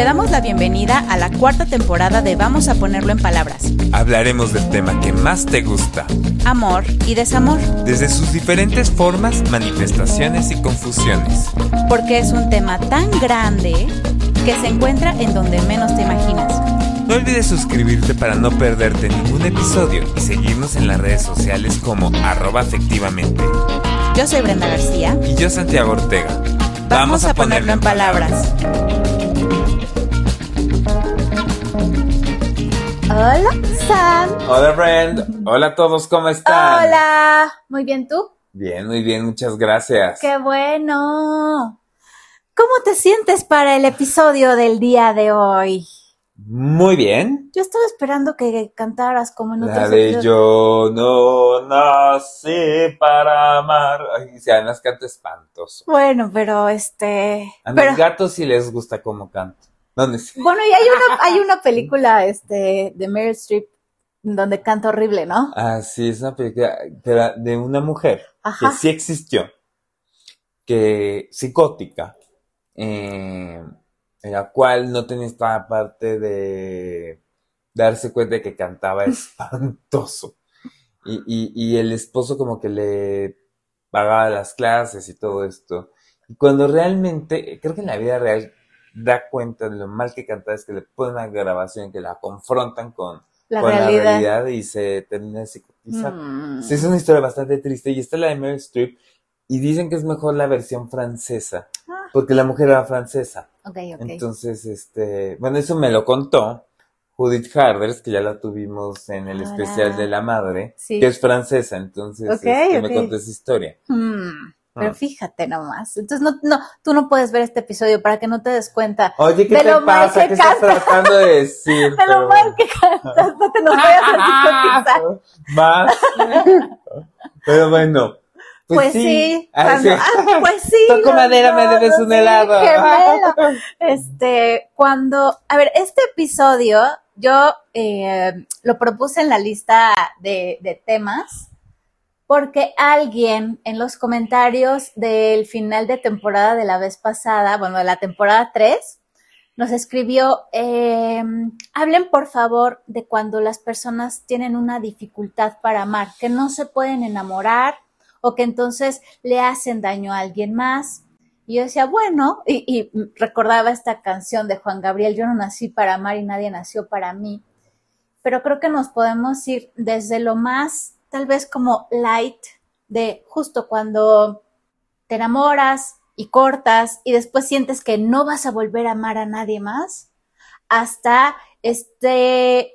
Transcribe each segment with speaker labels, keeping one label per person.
Speaker 1: Te damos la bienvenida a la cuarta temporada de Vamos a ponerlo en palabras.
Speaker 2: Hablaremos del tema que más te gusta,
Speaker 1: Amor y desamor,
Speaker 2: desde sus diferentes formas, manifestaciones y confusiones.
Speaker 1: porque es un tema tan grande que se encuentra en donde menos te imaginas.
Speaker 2: No olvides suscribirte para no perderte ningún episodio y seguirnos en las redes sociales como arroba afectivamente.
Speaker 1: Yo soy Brenda García.
Speaker 2: Y yo Santiago Ortega.
Speaker 1: Vamos, a ponerlo en palabras.
Speaker 3: Hola, Sam.
Speaker 2: Hola Brand, hola a todos, ¿cómo están?
Speaker 3: Hola. Muy bien, ¿tú?
Speaker 2: Bien, muy bien, muchas gracias.
Speaker 3: Qué bueno. ¿Cómo te sientes para el episodio del día de hoy?
Speaker 2: Muy bien.
Speaker 3: Yo estaba esperando que cantaras como en
Speaker 2: La de
Speaker 3: episodios.
Speaker 2: yo no nací para amar. Ay, si además canto espantoso.
Speaker 3: Bueno, pero este.
Speaker 2: A mis
Speaker 3: Pero,
Speaker 2: gatos sí les gusta cómo canto. ¿Dónde
Speaker 3: bueno, y hay una, hay una película este, de Meryl Streep donde canta horrible, ¿no?
Speaker 2: Ah, sí, es una película era de una mujer
Speaker 3: Ajá.
Speaker 2: que sí existió, que psicótica, eh, en la cual no tenía esta parte de darse cuenta de que cantaba espantoso. Y, y, y el esposo como que le pagaba las clases y todo esto. Y cuando realmente, creo que en la vida real da cuenta de lo mal que cantaba, es que le ponen una grabación que la confrontan con,
Speaker 3: La
Speaker 2: con la
Speaker 3: realidad.
Speaker 2: y se termina de psicotizar.
Speaker 3: Mm.
Speaker 2: Sí, es una historia bastante triste y está la de Meryl Streep y dicen que es mejor la versión francesa
Speaker 3: Ah.
Speaker 2: porque la mujer era francesa. Entonces, este, bueno, eso me lo contó Judith Harders, que ya la tuvimos en el
Speaker 3: Ahora.
Speaker 2: especial de la madre,
Speaker 3: Sí.
Speaker 2: que es francesa, entonces
Speaker 3: Ok,
Speaker 2: este, me contó esa historia.
Speaker 3: Hmm, Pero fíjate nomás. Entonces, no, no, tú no puedes ver este episodio para que no te des cuenta
Speaker 2: Oye, ¿qué
Speaker 3: De
Speaker 2: te
Speaker 3: lo mal
Speaker 2: pasa?
Speaker 3: que
Speaker 2: ¿Qué estás tratando de decir?
Speaker 3: de
Speaker 2: Pero
Speaker 3: lo mal que cantas. No te nos vayas a psicotizar.
Speaker 2: Más. Pero bueno.
Speaker 3: Pues, sí,
Speaker 2: Ah,
Speaker 3: cuando-
Speaker 2: sí.
Speaker 3: ah, pues sí.
Speaker 2: Toco madera, me debes un
Speaker 3: sí,
Speaker 2: helado.
Speaker 3: gemelo. Este, cuando, a ver, este episodio yo eh, lo propuse en la lista de, de temas porque alguien en los comentarios del final de temporada de la vez pasada, bueno, de la temporada 3, nos escribió, eh, hablen por favor de cuando las personas tienen una dificultad para amar, que no se pueden enamorar o que entonces le hacen daño a alguien más. Y yo decía, bueno, y, y recordaba esta canción de Juan Gabriel, yo no nací para amar y nadie nació para mí. Pero creo que nos podemos ir desde lo más, tal vez como light, de justo cuando te enamoras y cortas y después sientes que no vas a volver a amar a nadie más, hasta este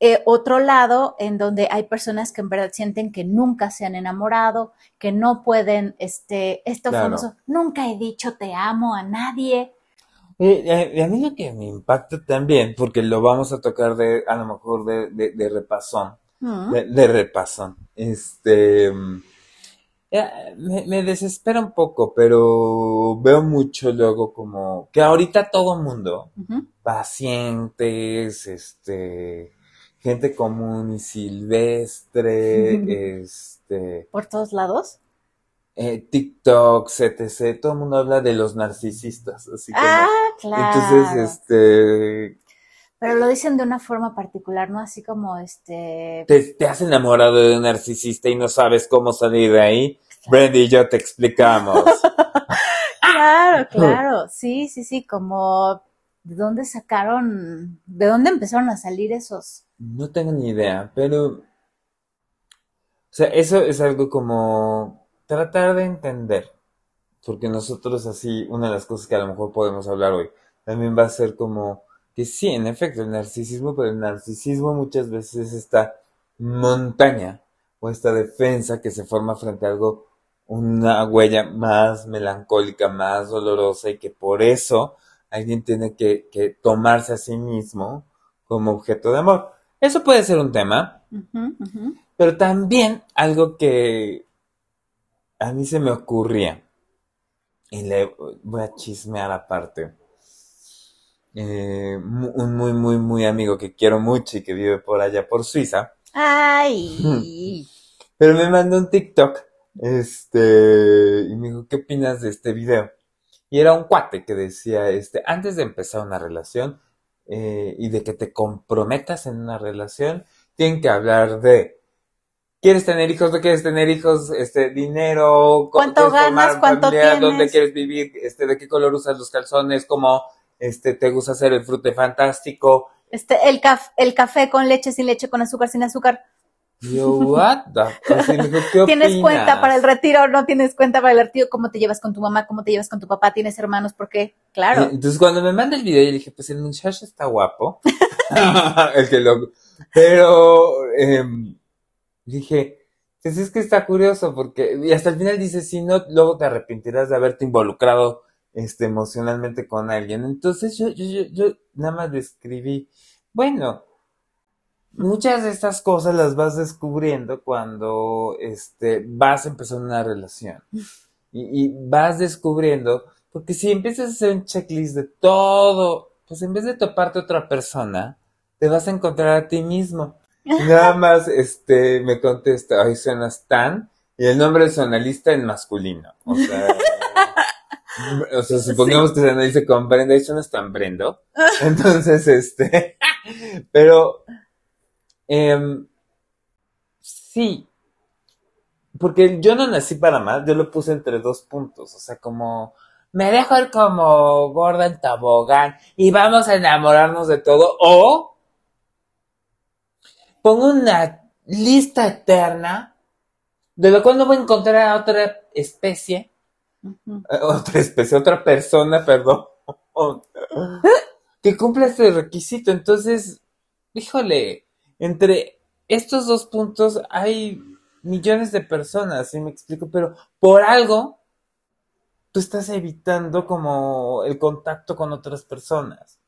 Speaker 3: eh, otro lado en donde hay personas que en verdad sienten que nunca se han enamorado, que no pueden, este, esto
Speaker 2: Claro.
Speaker 3: famoso, nunca he dicho te amo a nadie.
Speaker 2: Eh, eh, y a mí lo que me impacta también, porque lo vamos a tocar de, a lo mejor de, de, de repasón,
Speaker 3: Mm.
Speaker 2: de, de repasón, este, mm, me, me desespera un poco, pero veo mucho luego como que ahorita todo mundo, pacientes, este, gente común y silvestre, este,
Speaker 3: Por todos lados.
Speaker 2: eh, TikToks, etc. Todo el mundo habla de los narcisistas, así como.
Speaker 3: Ah, claro.
Speaker 2: Entonces, este,
Speaker 3: Pero lo dicen de una forma particular, ¿no? Así como este.
Speaker 2: te, te has enamorado de un narcisista y no sabes cómo salir de ahí. Brandy y yo te explicamos.
Speaker 3: Claro, claro. Sí, sí, sí. Como. ¿De dónde sacaron? ¿De dónde empezaron a salir esos?
Speaker 2: No tengo ni idea, pero, o sea, eso es algo como tratar de entender, porque nosotros así, una de las cosas que a lo mejor podemos hablar hoy, también va a ser como que sí, en efecto, el narcisismo, pero el narcisismo muchas veces es esta montaña o esta defensa que se forma frente a algo, una huella más melancólica, más dolorosa y que por eso alguien tiene que, que tomarse a sí mismo como objeto de amor. Eso puede ser un tema, pero también algo que a mí se me ocurría, y le voy a chismear aparte. Eh, un muy, muy, muy amigo que quiero mucho y que vive por allá por Suiza,
Speaker 3: Ay.
Speaker 2: pero me mandó un TikTok, este, y me dijo, ¿qué opinas de este video? Y era un cuate que decía, este, antes de empezar una relación eh, y de que te comprometas en una relación, tienen que hablar de ¿Quieres tener hijos? ¿No quieres tener hijos? Este, dinero,
Speaker 3: ¿cuánto ganas? ¿Cuánto tienes?
Speaker 2: ¿Dónde quieres vivir? Este, ¿de qué color usas los calzones? ¿Cómo, este, te gusta hacer el frute fantástico?
Speaker 3: Este, el, caf el café con leche, sin leche, con azúcar, sin azúcar.
Speaker 2: Yo, what the
Speaker 3: ¿Tienes cuenta para el retiro? ¿No tienes cuenta para el retiro? ¿Cómo te llevas con tu mamá? ¿Cómo te llevas con tu papá? ¿Tienes hermanos? ¿Por qué? Claro.
Speaker 2: Entonces, cuando me manda el video, yo dije, pues el muchacho está guapo. el que lo... Pero, eh, dije, pues es que está curioso porque, y hasta el final dice, si no, luego te arrepentirás de haberte involucrado este, emocionalmente con alguien. Entonces yo, yo, yo, yo nada más describí, bueno, muchas de estas cosas las vas descubriendo cuando este, vas a empezar una relación. Y, y vas descubriendo, porque si empiezas a hacer un checklist de todo, pues en vez de toparte a otra persona, te vas a encontrar a ti mismo. Nada más, este, me contesta, ay, suenas tan, y el nombre es analista en masculino. O sea, o sea supongamos que se analice con Brenda, y suenas tan Brendo. Entonces, este, pero, eh, sí, porque yo no nací para más, yo lo puse entre dos puntos, o sea, como, me dejo ir como gorda en tobogán y vamos a enamorarnos de todo, o pongo una lista eterna de lo cual no voy a encontrar a otra especie, eh, otra especie, otra persona, perdón, que cumpla este requisito. Entonces, híjole, entre estos dos puntos hay millones de personas, ¿sí me explico? Pero por algo, tú estás evitando como el contacto con otras personas.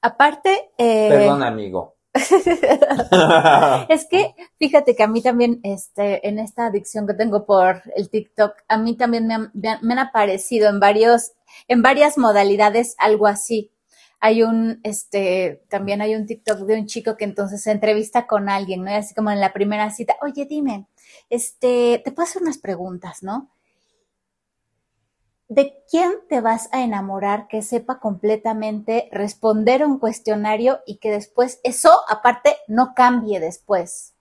Speaker 3: Aparte, eh,
Speaker 2: Perdón, amigo.
Speaker 3: es que fíjate que a mí también, este, en esta adicción que tengo por el TikTok, a mí también me han, aparecido en varios, en varias modalidades algo así. Hay un, este, también hay un TikTok de un chico que entonces se entrevista con alguien, ¿no? Y así como en la primera cita, oye, dime, este, te puedo hacer unas preguntas, ¿no? ¿De quién te vas a enamorar que sepa completamente responder un cuestionario y que después eso, aparte, no cambie después?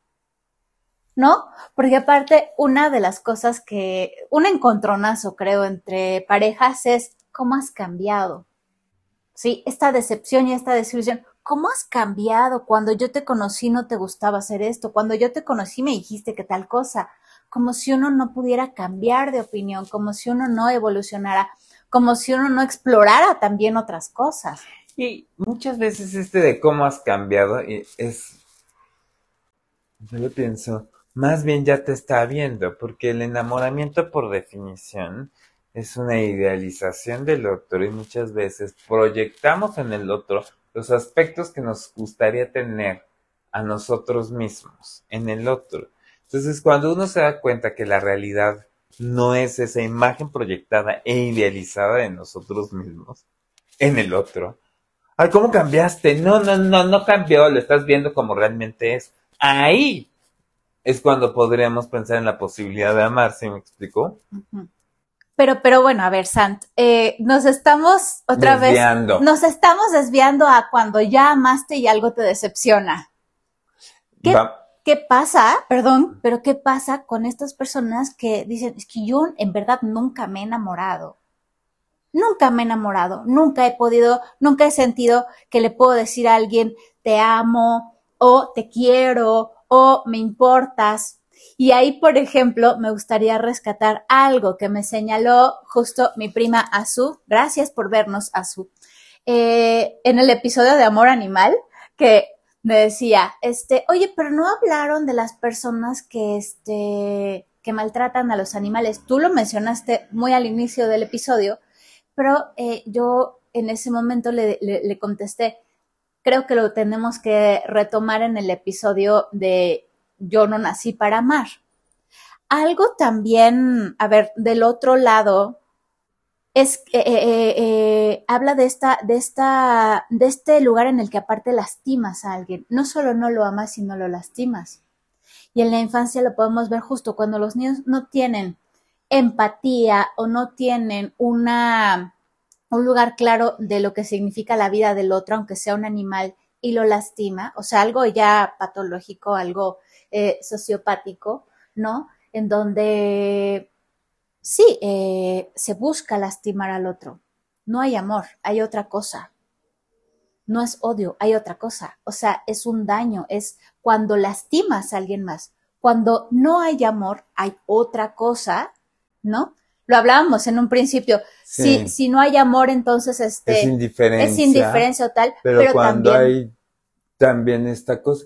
Speaker 3: ¿No? Porque aparte, una de las cosas que, un encontronazo, creo, entre parejas es cómo has cambiado. Sí, esta decepción y esta desilusión. ¿Cómo has cambiado? Cuando yo te conocí no te gustaba hacer esto. Cuando yo te conocí me dijiste que tal cosa como si uno no pudiera cambiar de opinión, como si uno no evolucionara, como si uno no explorara también otras cosas.
Speaker 2: Y muchas veces este de cómo has cambiado es, yo lo pienso, más bien ya te está viendo, porque el enamoramiento por definición es una idealización del otro y muchas veces proyectamos en el otro los aspectos que nos gustaría tener a nosotros mismos, en el otro. Entonces, cuando uno se da cuenta que la realidad no es esa imagen proyectada e idealizada de nosotros mismos en el otro. Ay, ¿cómo cambiaste? No, no, no, no cambió, lo estás viendo como realmente es. Ahí es cuando podríamos pensar en la posibilidad de amar, ¿sí me explicó?
Speaker 3: Pero, pero bueno, a ver, Sant, eh, nos estamos otra desviando. vez, nos estamos desviando a cuando ya amaste y algo te decepciona. ¿Qué, ¿Qué pasa? Perdón, pero ¿qué pasa con estas personas que dicen, es que yo en verdad nunca me he enamorado? Nunca me he enamorado, nunca he podido, nunca he sentido que le puedo decir a alguien, te amo, o te quiero, o me importas. Y ahí, por ejemplo, me gustaría rescatar algo que me señaló justo mi prima Azu. Gracias por vernos, Azu. Eh, en el episodio de Amor Animal, que me decía, este, oye, pero no hablaron de las personas que, este, que maltratan a los animales. Tú lo mencionaste muy al inicio del episodio, pero eh, yo en ese momento le, le, contesté, creo que lo tenemos que retomar en el episodio de Yo no nací para amar. Algo también, a ver, del otro lado, es eh, eh, eh, habla de esta, de esta, de este lugar en el que aparte lastimas a alguien. No solo no lo amas, sino lo lastimas. Y en la infancia lo podemos ver justo cuando los niños no tienen empatía o no tienen una, un lugar claro de lo que significa la vida del otro, aunque sea un animal, y lo lastima, o sea, algo ya patológico, algo eh, sociopático, ¿no? En donde sí, eh, se busca lastimar al otro. No hay amor, hay otra cosa. No es odio, hay otra cosa. O sea, es un daño, es cuando lastimas a alguien más. Cuando no hay amor, hay otra cosa, ¿no? Lo hablábamos en un principio. Si, si no hay amor, entonces este,
Speaker 2: es indiferencia.
Speaker 3: Es indiferencia o tal.
Speaker 2: Pero, cuando hay también esta cosa.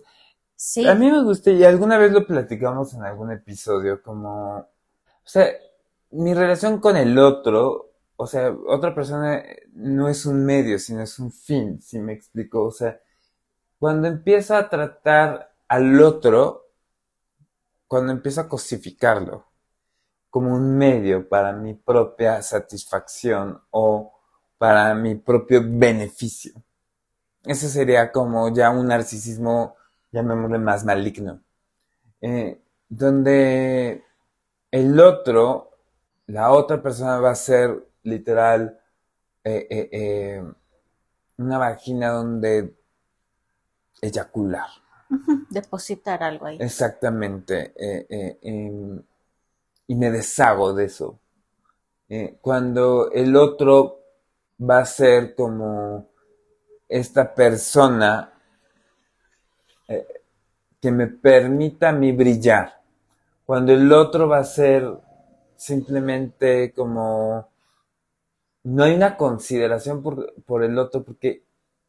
Speaker 2: Sí. A mí me gusta, y alguna vez lo platicamos en algún episodio, como, o sea, mi relación con el otro, o sea, otra persona no es un medio, sino es un fin, si me explico. O sea, cuando empiezo a tratar al otro, cuando empiezo a cosificarlo como un medio para mi propia satisfacción o para mi propio beneficio. Ese sería como ya un narcisismo, llamémosle más maligno, eh, donde el otro, la otra persona va a ser literal eh, eh, una vagina donde eyacular.
Speaker 3: Depositar algo ahí.
Speaker 2: Exactamente. Em, y me deshago de eso. cuando el otro va a ser como esta persona eh, que me permita a mí brillar. Cuando el otro va a ser simplemente como... No hay una consideración por, el otro porque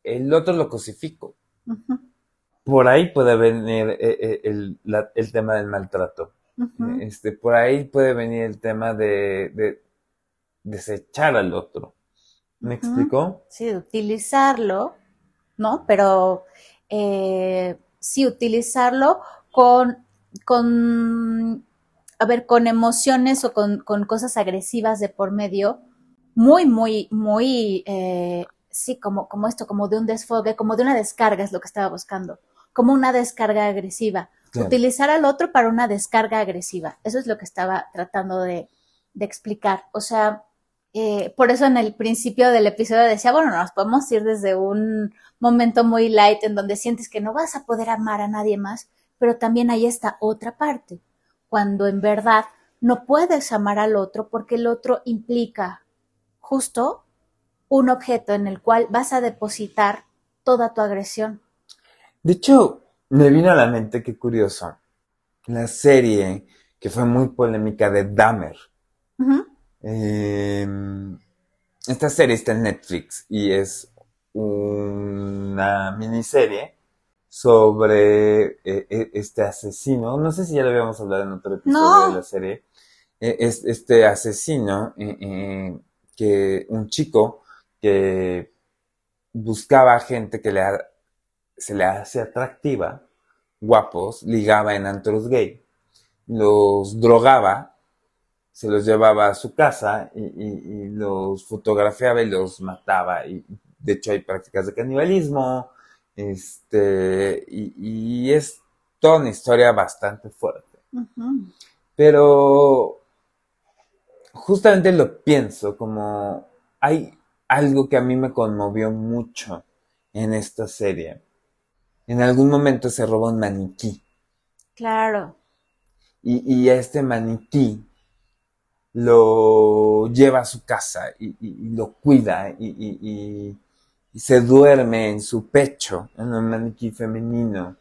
Speaker 2: el otro lo cosifico. Por ahí puede venir eh, eh, el, tema del maltrato. este, por ahí puede venir el tema de desechar al otro. ¿Me explicó?
Speaker 3: Sí, utilizarlo, ¿no? Pero eh, sí, utilizarlo con, con, a ver, con emociones o con, cosas agresivas de por medio, muy, muy, muy, eh, sí, como, como esto, como de un desfogue, como de una descarga es lo que estaba buscando, como una descarga agresiva. Utilizar al otro para una descarga agresiva. Eso es lo que estaba tratando de, de explicar. O sea, eh, por eso en el principio del episodio decía, bueno, nos podemos ir desde un momento muy light en donde sientes que no vas a poder amar a nadie más, pero también hay esta otra parte, cuando en verdad no puedes amar al otro porque el otro implica justo un objeto en el cual vas a depositar toda tu agresión.
Speaker 2: De hecho, me vino a la mente, qué curioso, la serie que fue muy polémica de Dahmer. Em, esta serie está en Netflix y es una miniserie sobre eh, e, este asesino. No sé si ya lo habíamos hablado en otro episodio de la serie. E, es este asesino, eh, eh, que un chico que buscaba gente que le se le hace atractiva, guapos, ligaba en antros gay, los drogaba se los llevaba a su casa y, los fotografiaba y los mataba. Y de hecho hay prácticas de canibalismo. Este, y, es toda una historia bastante fuerte. Pero justamente lo pienso como hay algo que a mí me conmovió mucho en esta serie. En algún momento se roba un maniquí.
Speaker 3: Claro.
Speaker 2: Y, y este maniquí lo lleva a su casa y, lo cuida y, se duerme en su pecho, en un maniquí femenino.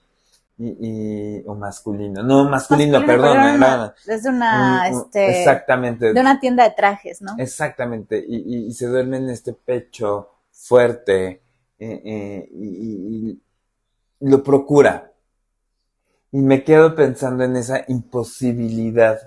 Speaker 2: Y, o masculino, no masculino, perdón,
Speaker 3: es una, este,
Speaker 2: exactamente,
Speaker 3: de una tienda de trajes, ¿no?
Speaker 2: Exactamente, y, se duerme en este pecho fuerte eh, eh, y, lo procura. Y me quedo pensando en esa imposibilidad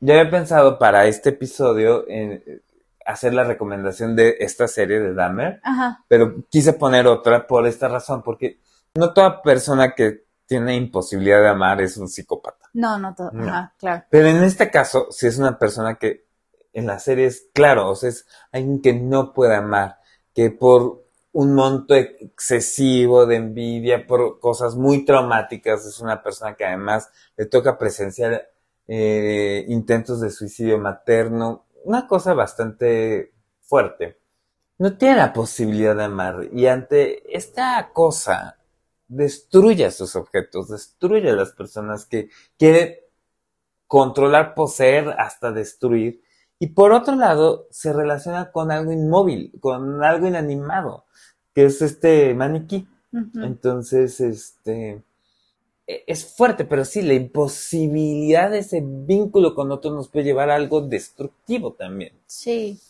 Speaker 2: yo había pensado para este episodio en hacer la recomendación de esta serie de Dahmer, pero quise poner otra por esta razón, porque no toda persona que tiene imposibilidad de amar es un psicópata.
Speaker 3: No, no todo. Ajá, claro.
Speaker 2: Pero en este caso, si es una persona que en la serie es claro, o sea, es alguien que no puede amar, que por un monto excesivo de envidia, por cosas muy traumáticas, es una persona que además le toca presenciar eh, intentos de suicidio materno, una cosa bastante fuerte. No tiene la posibilidad de amar y ante esta cosa destruye a sus objetos, destruye a las personas que quiere controlar, poseer, hasta destruir. Y por otro lado, se relaciona con algo inmóvil, con algo inanimado, que es este maniquí. Entonces, este, es fuerte, pero sí, la imposibilidad de ese vínculo con otro nos puede llevar a algo destructivo también.
Speaker 3: Sí.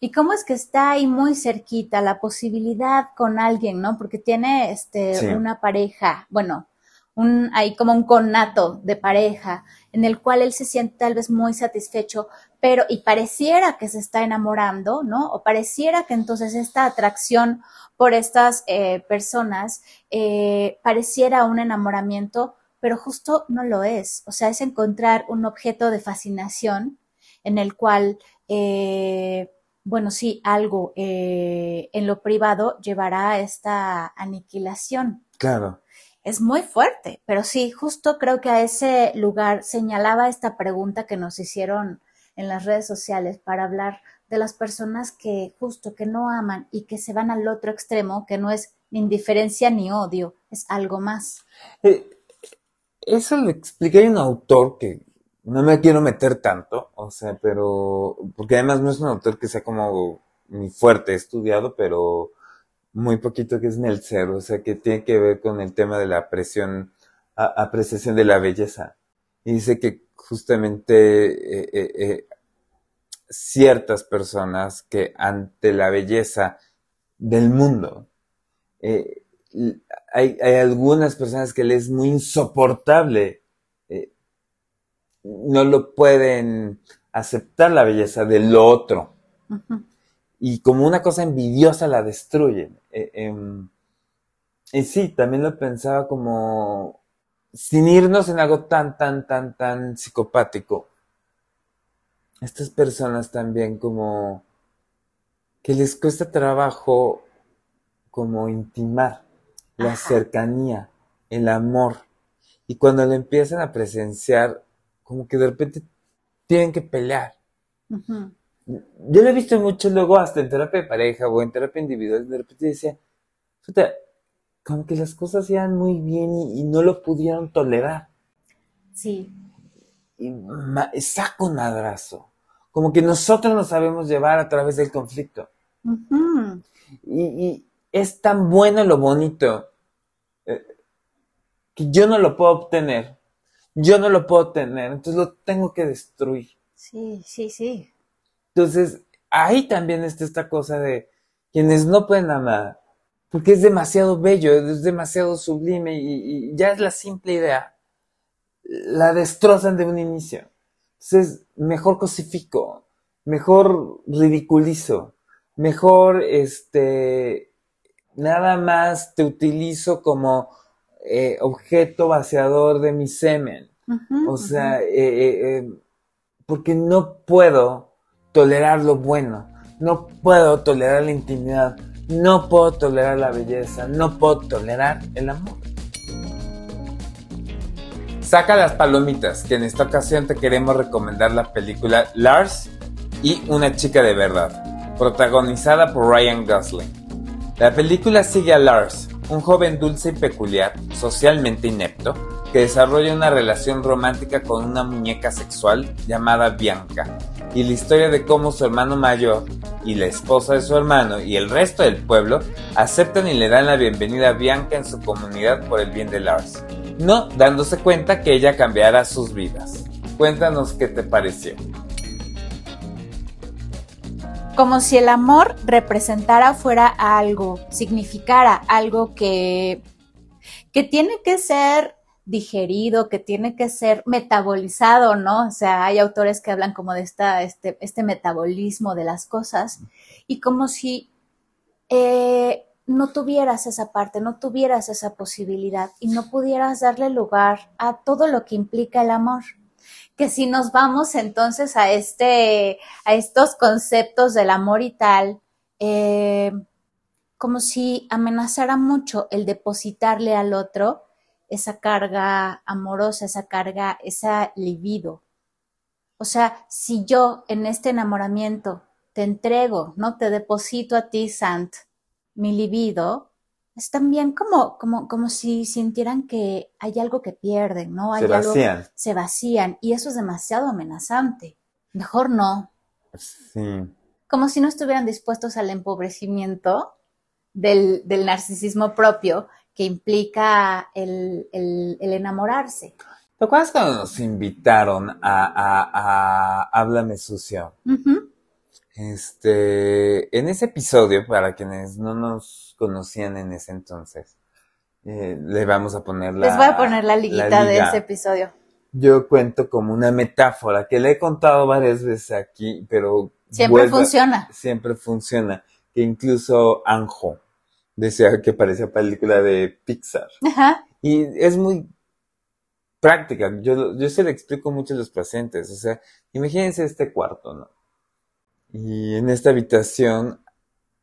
Speaker 3: ¿Y cómo es que está ahí muy cerquita la posibilidad con alguien, no? Porque tiene este una pareja, bueno, un hay como un conato de pareja en el cual él se siente tal vez muy satisfecho, pero y pareciera que se está enamorando, ¿no? O pareciera que entonces esta atracción por estas eh, personas eh, pareciera un enamoramiento, pero justo no lo es. O sea, es encontrar un objeto de fascinación en el cual, eh, bueno, sí, algo en lo privado llevará a esta aniquilación.
Speaker 2: Claro
Speaker 3: es muy fuerte, pero sí, justo creo que a ese lugar señalaba esta pregunta que nos hicieron en las redes sociales para hablar de las personas que justo que no aman y que se van al otro extremo, que no es ni indiferencia ni odio, es algo más.
Speaker 2: Eh, eso lo expliqué un autor que no me quiero meter tanto, o sea, pero porque además no es un autor que sea como muy fuerte estudiado, pero muy poquito que es Nelser, o sea, que tiene que ver con el tema de la presión, apreciación de la belleza. Y dice que justamente eh, eh, eh, ciertas personas que ante la belleza del mundo, hay, hay, algunas personas que les es muy insoportable, no lo pueden aceptar la belleza del otro y como una cosa envidiosa la destruyen. Eh, em, y sí, también lo pensaba como sin irnos en algo tan, tan, tan, tan psicopático. Estas personas también como que les cuesta trabajo como intimar la cercanía, el amor. Y cuando lo empiezan a presenciar, como que de repente tienen que pelear yo lo he visto mucho luego hasta en terapia de pareja o en terapia individual, de repente decía, como que las cosas iban muy bien y, no lo pudieron tolerar.
Speaker 3: Sí.
Speaker 2: Y saco un. Como que nosotros nos sabemos llevar a través del conflicto. y, es tan bueno lo bonito eh, que yo no lo puedo obtener. Yo no lo puedo tener, entonces lo tengo que destruir.
Speaker 3: Sí, sí, sí.
Speaker 2: Entonces, ahí también está esta cosa de quienes no pueden amar, porque es demasiado bello, es demasiado sublime y, ya es la simple idea, la destrozan de un inicio. Entonces, mejor cosifico, mejor ridiculizo, mejor, este, nada más te utilizo como eh, objeto vaciador de mi semen. o sea, eh, eh, porque no puedo tolerar lo bueno, no puedo tolerar la intimidad, no puedo tolerar la belleza, no puedo tolerar el amor. Saca las palomitas, que en esta ocasión te queremos recomendar la película Lars y una chica de verdad, protagonizada por Ryan Gosling. La película sigue a Lars, un joven dulce y peculiar, socialmente inepto, que desarrolla una relación romántica con una muñeca sexual llamada Bianca, y la historia de cómo su hermano mayor y la esposa de su hermano y el resto del pueblo aceptan y le dan la bienvenida a Bianca en su comunidad por el bien de Lars, no dándose cuenta que ella cambiará sus vidas. Cuéntanos qué te pareció.
Speaker 3: Como si el amor representara fuera algo, significara algo que, que tiene que ser digerido, que tiene que ser metabolizado, ¿no? O sea, hay autores que hablan como de esta, este, este metabolismo de las cosas y como si eh, no tuvieras esa parte, no tuvieras esa posibilidad y no pudieras darle lugar a todo lo que implica el amor. Que si nos vamos entonces a este, a estos conceptos del amor y tal, eh, como si amenazara mucho el depositarle al otro esa carga amorosa, esa carga, esa libido, O sea, si yo en este enamoramiento te entrego, no te deposito a ti, Sant, mi libido, es también como, como, como si sintieran que hay algo que pierden, ¿no? Hay
Speaker 2: Se
Speaker 3: algo-
Speaker 2: vacían.
Speaker 3: se vacían y eso es demasiado amenazante. Mejor no.
Speaker 2: Sí.
Speaker 3: Como si no estuvieran dispuestos al empobrecimiento del, del narcisismo propio que implica el, el- el enamorarse.
Speaker 2: ¿Te acuerdas cuando nos invitaron a, a, a Háblame Sucio? Este, en ese episodio, para quienes no nos conocían en ese entonces, eh, le vamos a poner la
Speaker 3: Les voy a poner la liguita de ese episodio.
Speaker 2: Yo cuento como una metáfora que le he contado varias veces aquí, pero
Speaker 3: Siempre funciona.
Speaker 2: Siempre funciona. Que incluso Anjo decía que parecía película de Pixar.
Speaker 3: Ajá.
Speaker 2: Y es muy práctica. Yo, yo se le explico mucho a los pacientes. O sea, imagínense este cuarto, ¿no? Y en esta habitación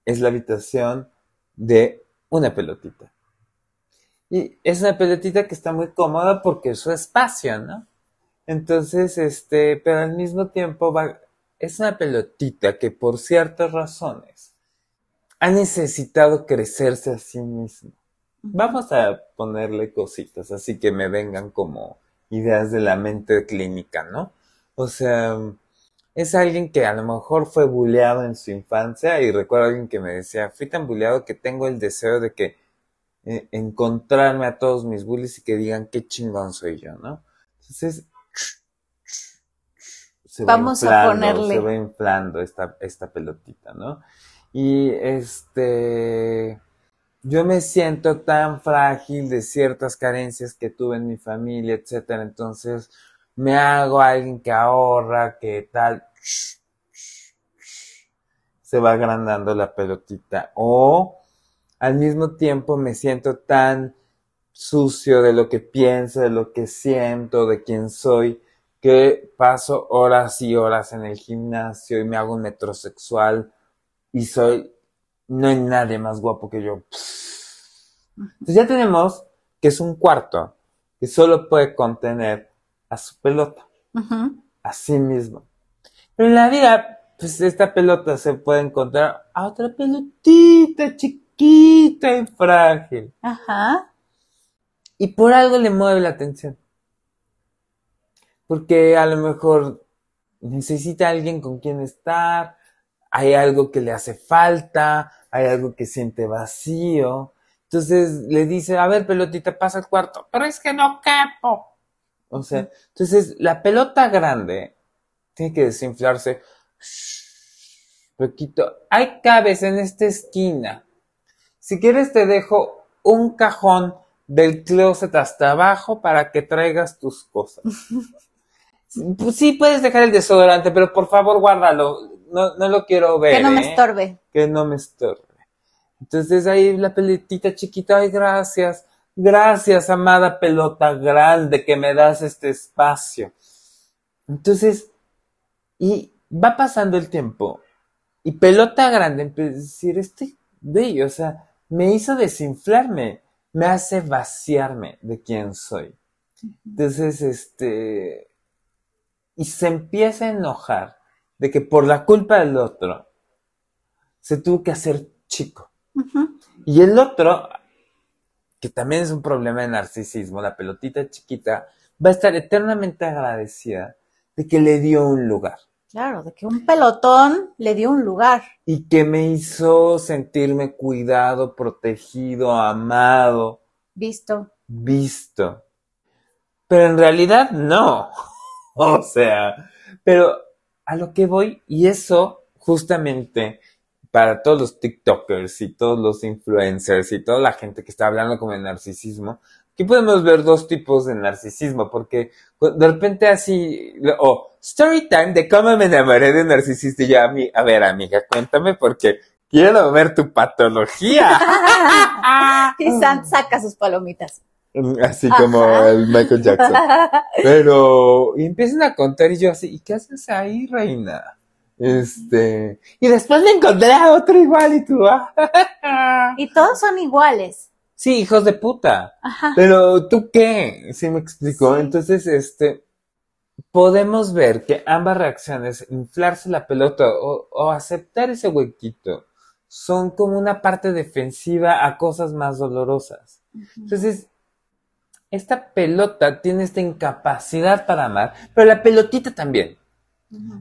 Speaker 2: es la habitación de una pelotita. Y es una pelotita que está muy cómoda porque es su espacio, ¿no? Entonces, este, pero al mismo tiempo va, es una pelotita que por ciertas razones ha necesitado crecerse a sí mismo. Vamos a ponerle cositas, así que me vengan como ideas de la mente clínica, ¿no? O sea, es alguien que a lo mejor fue bulleado en su infancia y recuerdo a alguien que me decía, fui tan bulleado que tengo el deseo de que eh, encontrarme a todos mis bullies y que digan qué chingón soy yo, ¿no? Entonces, se va
Speaker 3: Vamos a
Speaker 2: inflando,
Speaker 3: ponerle.
Speaker 2: se va inflando esta, esta pelotita, ¿no? Y este, yo me siento tan frágil de ciertas carencias que tuve en mi familia, etcétera. Entonces, me hago alguien que ahorra, que tal. Se va agrandando la pelotita. O al mismo tiempo me siento tan sucio de lo que pienso, de lo que siento, de quién soy, que paso horas y horas en el gimnasio y me hago un metrosexual y soy, no hay nadie más guapo que yo. Entonces ya tenemos que es un cuarto que solo puede contener a su pelota,
Speaker 3: Ujú.
Speaker 2: a sí mismo. Pero en la vida, pues esta pelota se puede encontrar a otra pelotita chiquita y frágil.
Speaker 3: Ajá.
Speaker 2: Y por algo le mueve la atención. Porque a lo mejor necesita alguien con quien estar, hay algo que le hace falta, hay algo que siente vacío. Entonces le dice, a ver, pelotita, pasa al cuarto, pero es que no capo. O sea, entonces la pelota grande tiene que desinflarse. Poquito, hay cabes en esta esquina. Si quieres te dejo un cajón del closet hasta abajo para que traigas tus cosas. Pues sí, puedes dejar el desodorante, pero por favor guárdalo. No, no lo quiero ver.
Speaker 3: Que no me
Speaker 2: ¿eh?
Speaker 3: estorbe.
Speaker 2: Que no me estorbe. Entonces ahí la pelotita chiquita, ay, gracias. Gracias, amada pelota grande, que me das este espacio. Entonces, y va pasando el tiempo. Y pelota grande empieza a decir, este bello, o sea, me hizo desinflarme, me hace vaciarme de quién soy. Entonces, este, y se empieza a enojar de que por la culpa del otro se tuvo que hacer chico. Y el otro, que también es un problema de narcisismo, la pelotita chiquita, va a estar eternamente agradecida de que le dio un lugar
Speaker 3: Claro, de que un pelotón le dio un lugar.
Speaker 2: y que me hizo sentirme cuidado, protegido, amado,
Speaker 3: Visto.
Speaker 2: visto. Pero en realidad no. O sea, pero a lo que voy, y eso justamente para todos los TikTokers y todos los influencers y toda la gente que está hablando como de narcisismo, aquí podemos ver dos tipos de narcisismo, porque de repente así, o story time de cómo me enamoré de un narcisista y yo, a, mí, a ver amiga, cuéntame porque quiero ver tu patología.
Speaker 3: y saca sus palomitas.
Speaker 2: Así como
Speaker 3: Ajá.
Speaker 2: el Michael Jackson. Pero, y empiezan a contar y yo así, ¿y qué haces ahí, reina? Este, y después me encontré a otro igual y tú, ah.
Speaker 3: Y todos son iguales.
Speaker 2: Sí, hijos de puta.
Speaker 3: Ajá.
Speaker 2: Pero, ¿tú qué? Sí me explicó.
Speaker 3: Sí.
Speaker 2: Entonces, este, podemos ver que ambas reacciones, inflarse la pelota o, o aceptar ese huequito, son como una parte defensiva a cosas más dolorosas. Entonces, esta pelota tiene esta incapacidad para amar, pero la pelotita también.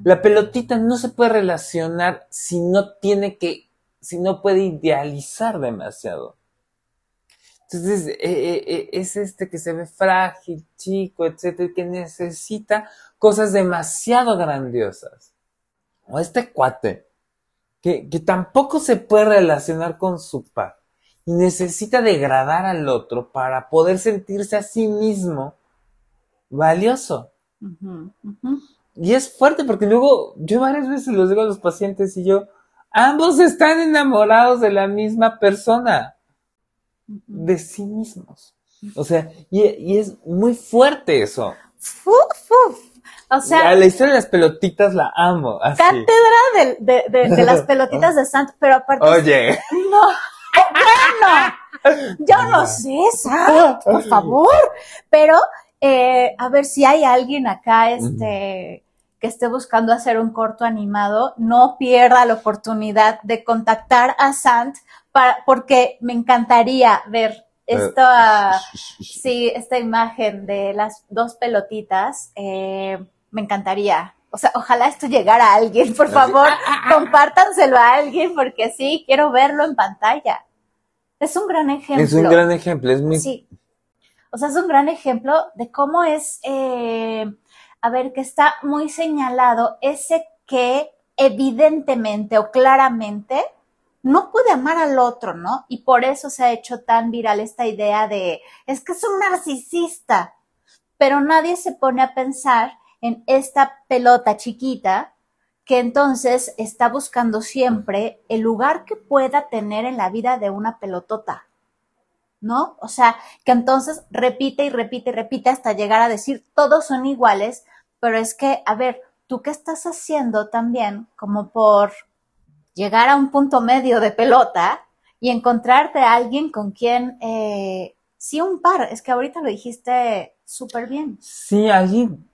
Speaker 2: La pelotita no se puede relacionar si no tiene que, si no puede idealizar demasiado. Entonces, eh, eh, eh, es este que se ve frágil, chico, etcétera, que necesita cosas demasiado grandiosas. O este cuate, que, que tampoco se puede relacionar con su par y necesita degradar al otro para poder sentirse a sí mismo valioso. Y es fuerte porque luego yo varias veces los digo a los pacientes y yo, ambos están enamorados de la misma persona, de sí mismos. O sea, y, es muy fuerte eso.
Speaker 3: O sea,
Speaker 2: la historia de las pelotitas la amo. Así.
Speaker 3: Cátedra de, de, de, las pelotitas de Santo, pero aparte.
Speaker 2: Oye.
Speaker 3: No. Bueno, yo no sé, Santo, por favor. Pero, eh, a ver si hay alguien acá, este, que esté buscando hacer un corto animado, no pierda la oportunidad de contactar a Sant para, porque me encantaría ver eh, esta, sí, esta imagen de las dos pelotitas. Eh, me encantaría. O sea, ojalá esto llegara a alguien, por favor, compártanselo a alguien porque sí, quiero verlo en pantalla. Es un gran ejemplo.
Speaker 2: Es un gran ejemplo, es muy...
Speaker 3: Sí. O sea, es un gran ejemplo de cómo es eh, a ver, que está muy señalado ese que evidentemente o claramente no puede amar al otro, ¿no? Y por eso se ha hecho tan viral esta idea de, es que es un narcisista, pero nadie se pone a pensar en esta pelota chiquita que entonces está buscando siempre el lugar que pueda tener en la vida de una pelotota. ¿no? O sea, que entonces repite y repite y repite hasta llegar a decir todos son iguales, pero es que, a ver, ¿tú qué estás haciendo también como por llegar a un punto medio de pelota y encontrarte a alguien con quien, eh, sí, un par, es que ahorita lo dijiste súper bien.
Speaker 2: Sí, alguien,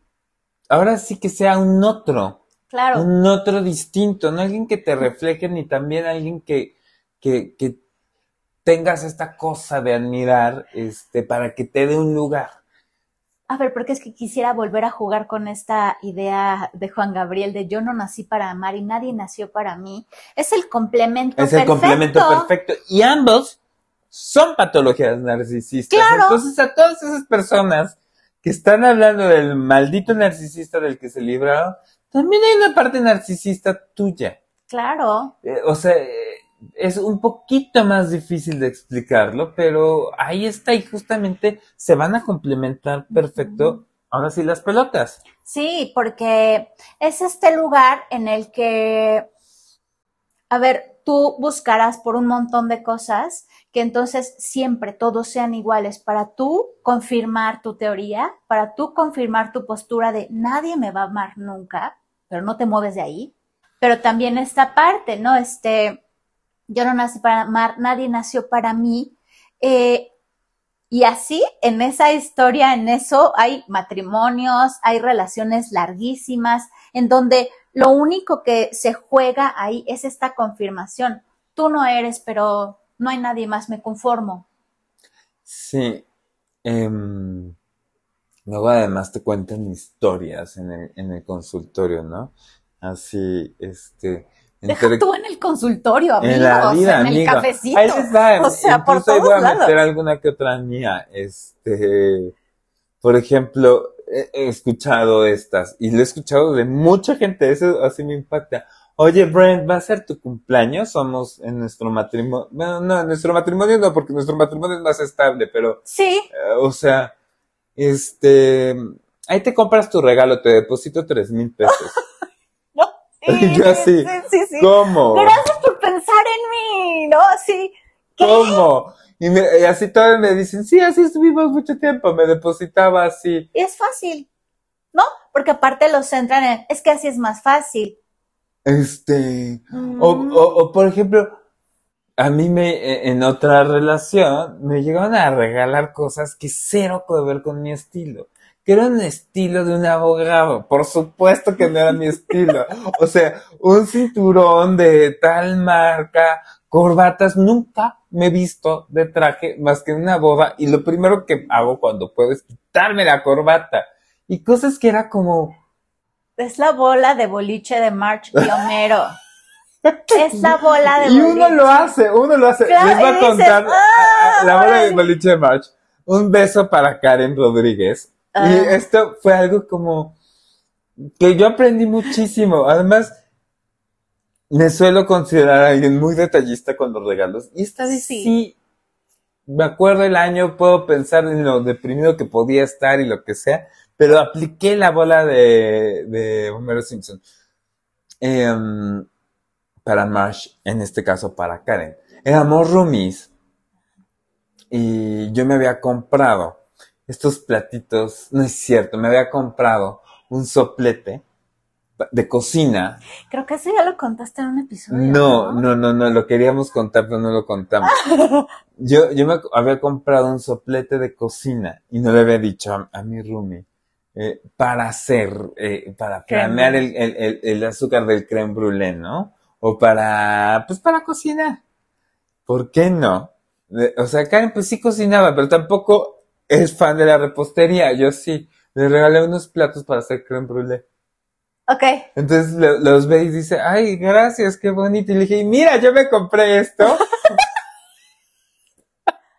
Speaker 2: ahora sí que sea un otro.
Speaker 3: Claro.
Speaker 2: Un otro distinto, no alguien que te refleje, ni también alguien que, que, que tengas esta cosa de admirar, este, para que te dé un lugar.
Speaker 3: A ver, porque es que quisiera volver a jugar con esta idea de Juan Gabriel de yo no nací para amar y nadie nació para mí. Es el complemento perfecto. Es el complemento perfecto.
Speaker 2: Y ambos son patologías narcisistas.
Speaker 3: Claro.
Speaker 2: Entonces a todas esas personas que están hablando del maldito narcisista del que se libraron, también hay una parte narcisista tuya.
Speaker 3: Claro.
Speaker 2: Eh, o sea, es un poquito más difícil de explicarlo, pero ahí está y justamente se van a complementar perfecto. Ahora sí las pelotas.
Speaker 3: Sí, porque es este lugar en el que, a ver, tú buscarás por un montón de cosas que entonces siempre todos sean iguales para tú confirmar tu teoría, para tú confirmar tu postura de nadie me va a amar nunca, pero no te mueves de ahí. Pero también esta parte, ¿no? Este, yo no nací para amar, nadie nació para mí. Eh, y así, en esa historia, en eso, hay matrimonios, hay relaciones larguísimas, en donde lo único que se juega ahí es esta confirmación. Tú no eres, pero no hay nadie más, me conformo.
Speaker 2: Sí. Em, luego además te cuentan historias en el, en el consultorio, ¿no? Así, este,
Speaker 3: Deja tú en el consultorio, amigos, en, la vida, en el cafecito.
Speaker 2: Ahí va. O sea, por todos voy a meter alguna que otra mía. Este, por ejemplo, he, escuchado estas y lo he escuchado de mucha gente. Eso así me impacta. Oye, Brent, ¿va a ser tu cumpleaños? Somos en nuestro matrimonio. Bueno, no, en nuestro matrimonio no, porque nuestro matrimonio es más estable, pero.
Speaker 3: Sí.
Speaker 2: Eh, o sea, este. Ahí te compras tu regalo, te deposito tres mil pesos.
Speaker 3: Sí,
Speaker 2: yo así,
Speaker 3: sí, sí,
Speaker 2: ¿cómo?
Speaker 3: Gracias por pensar en mí, ¿no? Así,
Speaker 2: ¿Cómo? Y, así todos me dicen, sí, así estuvimos mucho tiempo, me depositaba así.
Speaker 3: Y es fácil, ¿no? Porque aparte los centran en, es que así es más fácil.
Speaker 2: Este, o, mm. o, por ejemplo, a mí me, e, en otra relación, me llegaron a regalar cosas que cero puede ver con mi estilo que era un estilo de un abogado. Por supuesto que no era mi estilo. O sea, un cinturón de tal marca, corbatas, nunca me he visto de traje más que en una boda y lo primero que hago cuando puedo es quitarme la corbata. Y cosas que era como,
Speaker 3: Es la bola de boliche de March y Homero. es la bola de
Speaker 2: Y
Speaker 3: boliche.
Speaker 2: uno lo hace, uno lo hace.
Speaker 3: Claro,
Speaker 2: Les voy a
Speaker 3: dices,
Speaker 2: contar
Speaker 3: "Ah,
Speaker 2: la bola de
Speaker 3: ay".
Speaker 2: boliche de March. Un beso para Karen Rodríguez.
Speaker 3: Ah.
Speaker 2: Y esto fue algo como que yo aprendí muchísimo. Además, me suelo considerar a alguien muy detallista con los regalos. Y esta vez
Speaker 3: Sí.
Speaker 2: sí. me acuerdo el año, puedo pensar en lo deprimido que podía estar y lo que sea, pero apliqué la bola de, de Homero Simpson. Em, para Marsh, en este caso para Karen. Éramos roomies y yo me había comprado estos platitos, no es cierto, me había comprado un soplete de cocina.
Speaker 3: Creo que eso ya lo contaste en un episodio.
Speaker 2: No, no, no, no, lo queríamos contar, pero no lo contamos. Yo, yo me había comprado un soplete de cocina y no le había dicho a, a mi roomie eh, para hacer, eh, para planear el, el, el, el azúcar del creme brûlée, ¿no? O para, pues para cocinar. ¿Por qué no? Eh, O sea, Karen pues sí cocinaba, pero tampoco es fan de la repostería. Yo sí. Le regalé unos platos para hacer creme brûlée.
Speaker 3: Ok.
Speaker 2: Entonces lo- los ve y dice, ay, gracias, qué bonito. Y le dije, mira, yo me compré esto.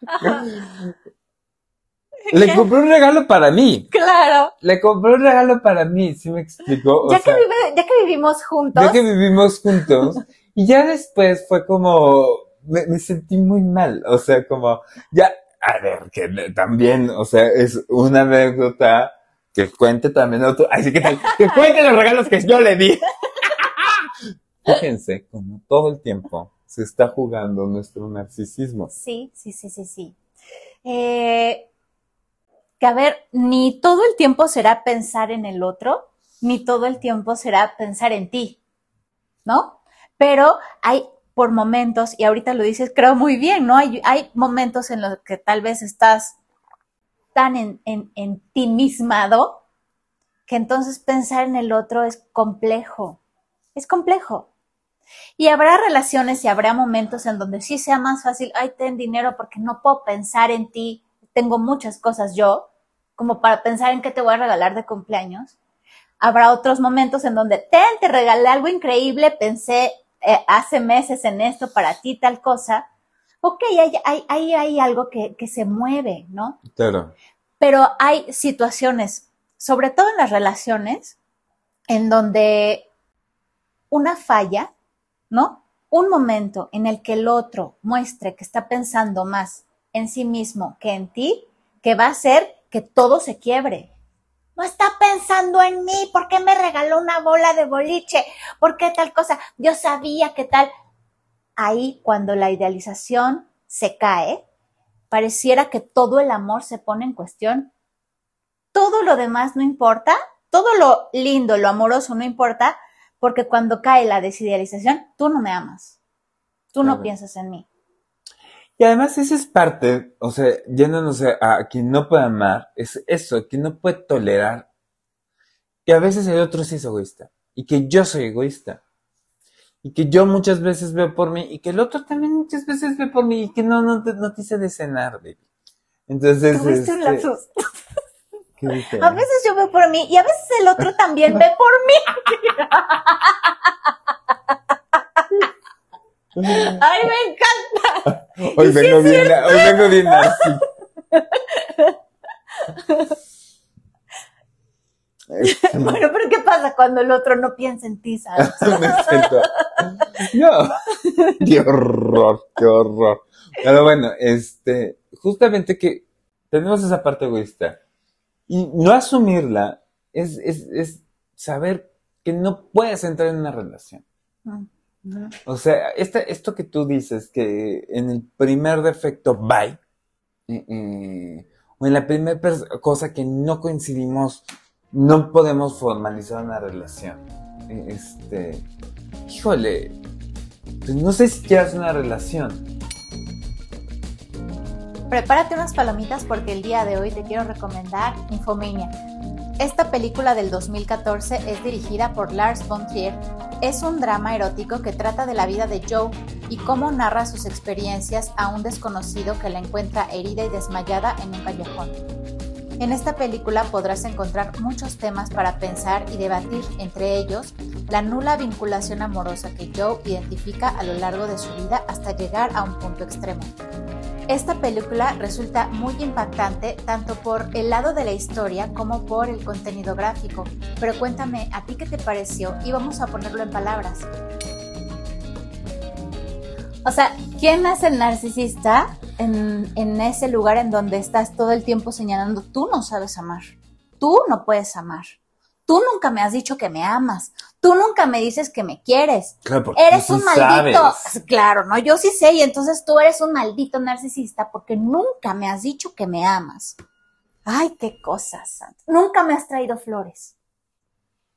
Speaker 2: Le compré un regalo para mí.
Speaker 3: Claro.
Speaker 2: Le compré un regalo para mí, ¿sí me explicó? O
Speaker 3: Ya,
Speaker 2: sea,
Speaker 3: que vive- ya que vivimos juntos.
Speaker 2: ya que vivimos juntos. Y ya después fue como, me, me sentí muy mal. O sea, como, ya, a ver, que también, o sea, es una anécdota que cuente también otro. Así que, tal- que cuente los regalos que yo le di. Fíjense, como todo el tiempo se está jugando nuestro narcisismo.
Speaker 3: Sí, sí, sí, sí, sí. Eh, a ver, ni todo el tiempo será pensar en el otro, ni todo el tiempo será pensar en ti, ¿no? Pero hay por momentos, y ahorita lo dices, creo muy bien, ¿no? Hay, hay momentos en los que tal vez estás tan en, en, en ti mismado que entonces pensar en el otro es complejo, es complejo. Y habrá relaciones y habrá momentos en donde sí sea más fácil, ay, ten dinero porque no puedo pensar en ti, tengo muchas cosas yo, como para pensar en qué te voy a regalar de cumpleaños. Habrá otros momentos en donde, ten, te regalé algo increíble, pensé eh, hace meses en esto para ti, tal cosa. Ok, ahí hay, hay, hay algo que, que se mueve, ¿no?
Speaker 2: Claro.
Speaker 3: pero hay situaciones, sobre todo en las relaciones, en donde una falla, ¿no? Un momento en el que el otro muestre que está pensando más en sí mismo que en ti, que va a hacer que todo se quiebre. No está pensando en mí, ¿por qué me regaló una bola de boliche? ¿Por qué tal cosa? Yo sabía que tal. Ahí, cuando la idealización se cae, pareciera que todo el amor se pone en cuestión. Todo lo demás no importa, todo lo lindo, lo amoroso no importa, porque cuando cae la desidealización, tú no me amas. Tú no piensas en mí.
Speaker 2: Y además esa es parte, o sea, yéndonos a, quien no puede amar, es eso, quien no puede tolerar que a veces el otro sí es egoísta y que yo soy egoísta y que yo muchas veces veo por mí y que el otro también muchas veces ve por mí y que no, no, te- no te hice de cenar, baby. Entonces,
Speaker 3: Tuviste un
Speaker 2: este,
Speaker 3: lapsus. A veces yo veo por mí y a veces el otro también ve por mí. Ay, me encanta.
Speaker 2: Hoy vengo bien, hoy vengo bien así.
Speaker 3: Bueno, pero ¿qué pasa cuando el otro no piensa en ti, sabes?
Speaker 2: No. Qué horror, qué horror. Pero bueno, este, justamente que tenemos esa parte egoísta. Y no asumirla es, es, es saber que no puedes entrar en una relación. O sea, este, esto que tú dices, que en el primer defecto, bye, eh, eh, o en la primera cosa que no coincidimos, no podemos formalizar una relación. Eh, Este, híjole, pues no sé si quieras una relación.
Speaker 3: Prepárate unas palomitas porque el día de hoy te quiero recomendar Infomania. Esta película del 2014 es dirigida por Lars von Trier. Es un drama erótico que trata de la vida de Joe y cómo narra sus experiencias a un desconocido que la encuentra herida y desmayada en un callejón. En esta película podrás encontrar muchos temas para pensar y debatir, entre ellos la nula vinculación amorosa que Joe identifica a lo largo de su vida hasta llegar a un punto extremo. Esta película resulta muy impactante tanto por el lado de la historia como por el contenido gráfico. Pero cuéntame, ¿a ti qué te pareció? Y vamos a ponerlo en palabras. O sea, ¿quién es el narcisista en, en ese lugar en donde estás todo el tiempo señalando, tú no sabes amar, tú no puedes amar? Tú nunca me has dicho que me amas. Tú nunca me dices que me quieres.
Speaker 2: Claro, porque
Speaker 3: eres un maldito.
Speaker 2: sabes.
Speaker 3: Claro, no, yo sí sé, y entonces tú eres un maldito narcisista porque nunca me has dicho que me amas. Ay, qué cosas. Nunca me has traído flores.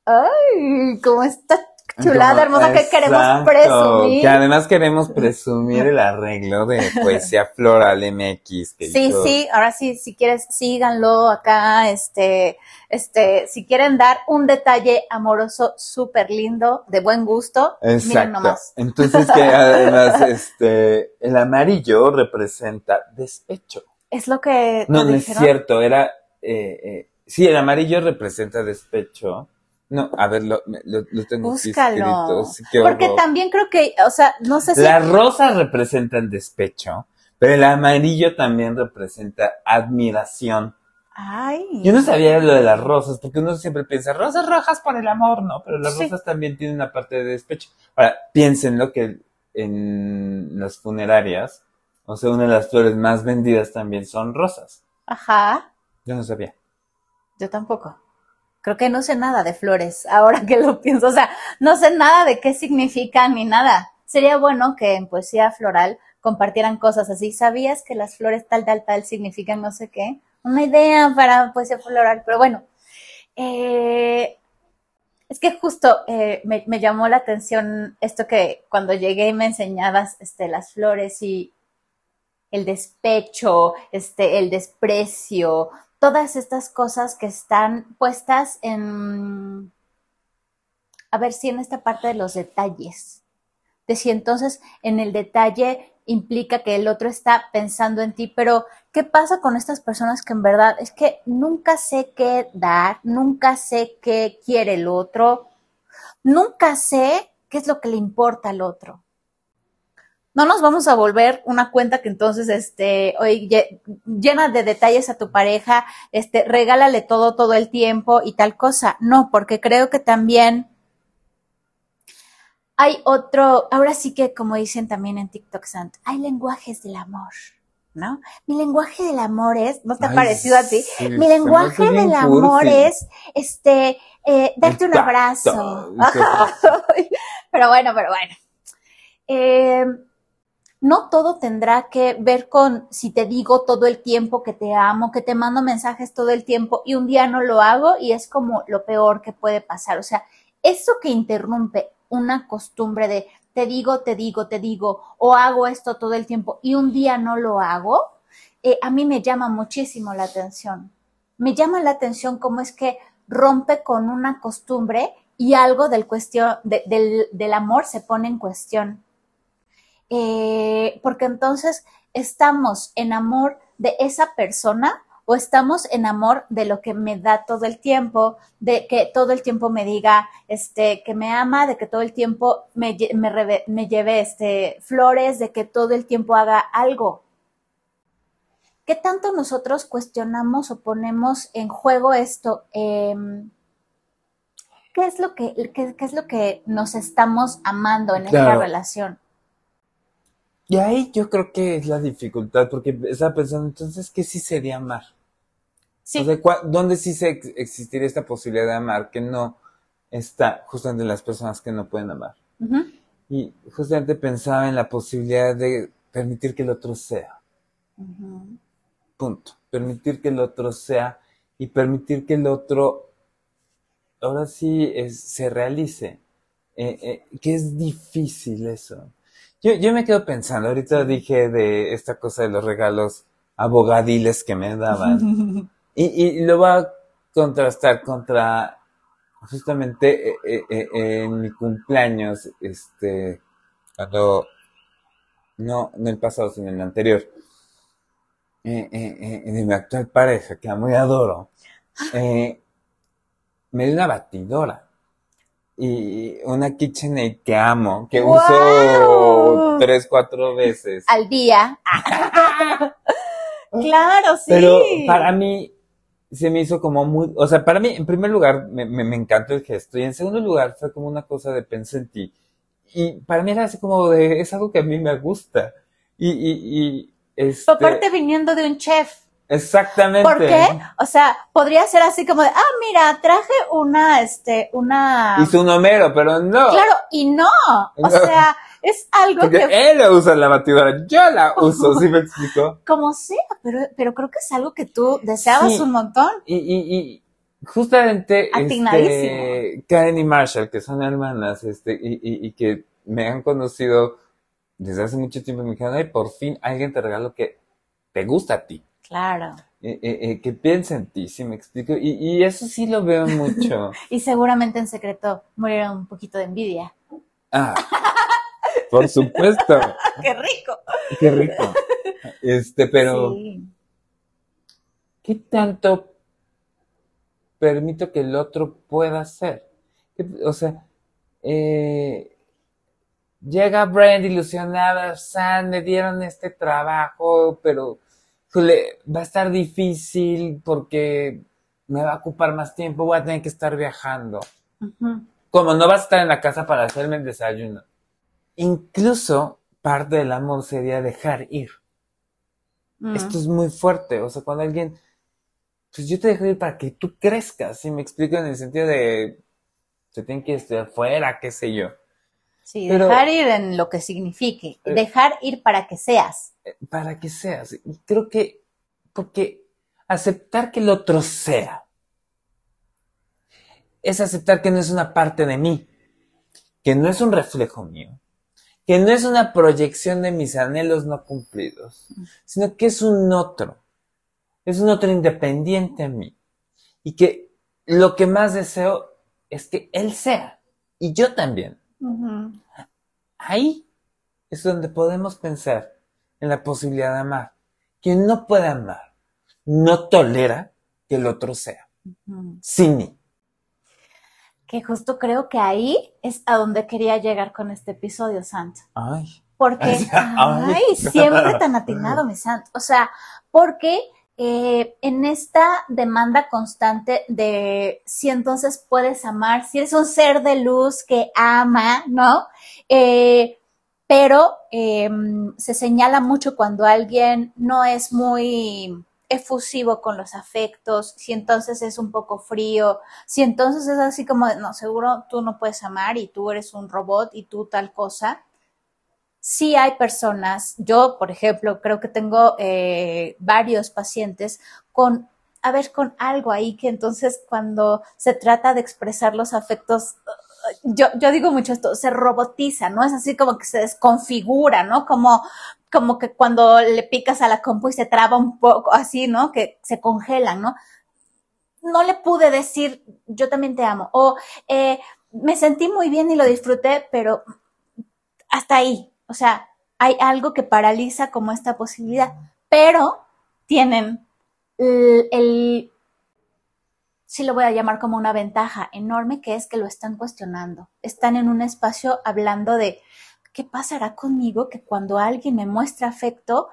Speaker 3: Ay, cómo está chulada,
Speaker 2: Como-
Speaker 3: hermosa, que queremos presumir.
Speaker 2: Que además queremos presumir el arreglo de Poesía Floral MX. Que
Speaker 3: Sí,
Speaker 2: hizo-
Speaker 3: sí, ahora sí, si quieres, síganlo acá, este, este, si quieren dar un detalle amoroso súper lindo, de buen gusto, miren
Speaker 2: Exacto.
Speaker 3: nomás.
Speaker 2: Entonces que además este el amarillo representa despecho.
Speaker 3: Es lo que
Speaker 2: No, no es cierto, era eh, eh, sí, el amarillo representa despecho. No, a ver, lo, lo, lo tengo
Speaker 3: Búscalo.
Speaker 2: escrito.
Speaker 3: Porque también creo que, o sea, no sé si.
Speaker 2: Las rosas representan despecho, pero el amarillo también representa admiración.
Speaker 3: Ay.
Speaker 2: Yo no sabía lo de las rosas, porque uno siempre piensa, rosas rojas por el amor, ¿no? Pero las
Speaker 3: Sí.
Speaker 2: rosas también tienen una parte de despecho. Ahora, piénsenlo que en las funerarias, o sea, una de las flores más vendidas también son rosas.
Speaker 3: Ajá.
Speaker 2: Yo no sabía.
Speaker 3: Yo tampoco. Creo que no sé nada de flores, ahora que lo pienso. O sea, no sé nada de qué significan ni nada. Sería bueno que en poesía floral compartieran cosas así. ¿Sabías que las flores tal, tal, tal significan no sé qué? Una idea para poesía floral, pero bueno. Eh, es que justo eh, me, me llamó la atención esto que cuando llegué y me enseñabas este, las flores y el despecho, este, el desprecio, todas estas cosas que están puestas en, a ver si en esta parte de los detalles, de si entonces en el detalle implica que el otro está pensando en ti, pero ¿qué pasa con estas personas que en verdad es que nunca sé qué dar, nunca sé qué quiere el otro, nunca sé qué es lo que le importa al otro? No nos vamos a volver una cuenta que entonces, este, oye, lle- llena de detalles a tu pareja, este, regálale todo, todo el tiempo y tal cosa. No, porque creo que también hay otro, ahora sí que como dicen también en TikTok, Sant, hay lenguajes del amor, ¿no? Mi lenguaje del amor es, ¿no te ha parecido a ti?
Speaker 2: sí,
Speaker 3: Mi lenguaje del amor
Speaker 2: cursi.
Speaker 3: es, este, eh, darte un abrazo. Pero bueno, pero bueno. Eh, no todo tendrá que ver con si te digo todo el tiempo que te amo, que te mando mensajes todo el tiempo y un día no lo hago y es como lo peor que puede pasar. O sea, eso que interrumpe una costumbre de te digo, te digo, te digo, o hago esto todo el tiempo y un día no lo hago, eh, a mí me llama muchísimo la atención. Me llama la atención cómo es que rompe con una costumbre y algo del, cuestión, de- del, del amor se pone en cuestión. Eh, porque entonces estamos en amor de esa persona o estamos en amor de lo que me da todo el tiempo, de que todo el tiempo me diga este que me ama, de que todo el tiempo me, me, reve- me lleve este flores, de que todo el tiempo haga algo. ¿Qué tanto nosotros cuestionamos o ponemos en juego esto? Em, ¿qué, es lo que, qué, qué es lo que nos estamos amando en esta relación?
Speaker 2: Y ahí yo creo que es la dificultad, porque estaba pensando, entonces, ¿qué sí sería amar?
Speaker 3: Sí.
Speaker 2: O sea, ¿cuá- ¿dónde sí se ex- existiría esta posibilidad de amar que no está justamente en las personas que no pueden amar? Y justamente pensaba en la posibilidad de permitir que el otro sea, punto. Permitir que el otro sea y permitir que el otro, ahora sí, es- se realice. Eh, eh, que es difícil eso. Yo, yo me quedo pensando, ahorita dije de esta cosa de los regalos abogadiles que me daban. Y, y lo va a contrastar contra justamente eh, eh, eh, en mi cumpleaños, este, cuando, no en el pasado, sino en el anterior, de mi actual pareja, que amo y adoro, me dio una batidora y una KitchenAid que amo, que uso tres, cuatro veces.
Speaker 3: Al día. claro, sí.
Speaker 2: Pero para mí se me hizo como muy, o sea, para mí, en primer lugar, me, me, encantó el gesto y en segundo lugar fue como una cosa de pensar en ti. Y para mí era así como de, es algo que a mí me gusta. Y, y, y este...
Speaker 3: Aparte viniendo de un chef.
Speaker 2: Exactamente.
Speaker 3: ¿Por qué? O sea, podría ser así como de, ah, mira, traje una, este, una...
Speaker 2: Hizo un Homero, pero no.
Speaker 3: Claro, y no. O sea, es algo
Speaker 2: Porque que... él usa la batidora, yo la uso, ¿sí me explico?
Speaker 3: Como sea, pero, pero creo que es algo que tú deseabas un montón.
Speaker 2: Y, y, y justamente, este, Karen y Marshall, que son hermanas, este, y, y, y que me han conocido desde hace mucho tiempo, me dijeron, ay, por fin alguien te regaló que te gusta a ti.
Speaker 3: Claro.
Speaker 2: Eh, eh, eh, que piensa en ti, ¿sí me explico? Y, y eso sí lo veo mucho.
Speaker 3: y seguramente en secreto murieron un poquito de envidia.
Speaker 2: Ah, por supuesto.
Speaker 3: ¡Qué rico!
Speaker 2: ¡Qué rico! Este, pero... ¿Qué tanto permito que el otro pueda hacer? O sea, eh, llega Brand ilusionada, San, me dieron este trabajo, pero va a estar difícil porque me va a ocupar más tiempo, voy a tener que estar viajando. Como no vas a estar en la casa para hacerme el desayuno. Incluso parte del amor sería dejar ir. Esto es muy fuerte. O sea, cuando alguien, pues yo te dejo ir para que tú crezcas, ¿sí? Me explico en el sentido de, se tiene que estar fuera, qué sé yo.
Speaker 3: Sí, dejar ir en lo que signifique. Eh, dejar ir para que seas.
Speaker 2: Para que seas. Y creo que, porque aceptar que el otro sea es aceptar que no es una parte de mí, que no es un reflejo mío, que no es una proyección de mis anhelos no cumplidos, sino que es un otro, es un otro independiente a mí. Y que lo que más deseo es que él sea, y yo también. Ahí es donde podemos pensar en la posibilidad de amar. Quien no puede amar no tolera que el otro sea. Sin mí.
Speaker 3: Que justo creo que ahí es a donde quería llegar con este episodio, Santo.
Speaker 2: Ay.
Speaker 3: Porque, ay, siempre tan atinado, mi Santo. O sea, porque eh, en esta demanda constante de si entonces puedes amar, si eres un ser de luz que ama, ¿no? Eh, pero em, se señala mucho cuando alguien no es muy efusivo con los afectos, si entonces es un poco frío, si entonces es así como, no, seguro tú no puedes amar y tú eres un robot y tú tal cosa sí hay personas, yo por ejemplo, creo que tengo eh, varios pacientes con, a ver, con algo ahí que entonces cuando se trata de expresar los afectos, yo, yo digo mucho esto, se robotiza, ¿no? Es así como que se desconfigura, ¿no? Como, como que cuando le picas a la compu y se traba un poco así, ¿no? Que se congelan, ¿no? No le pude decir, yo también te amo. O eh, me sentí muy bien y lo disfruté, pero hasta ahí, o sea, hay algo que paraliza como esta posibilidad, pero tienen el, sí lo voy a llamar como una ventaja enorme, que es que lo están cuestionando. Están en un espacio hablando de qué pasará conmigo que cuando alguien me muestra afecto,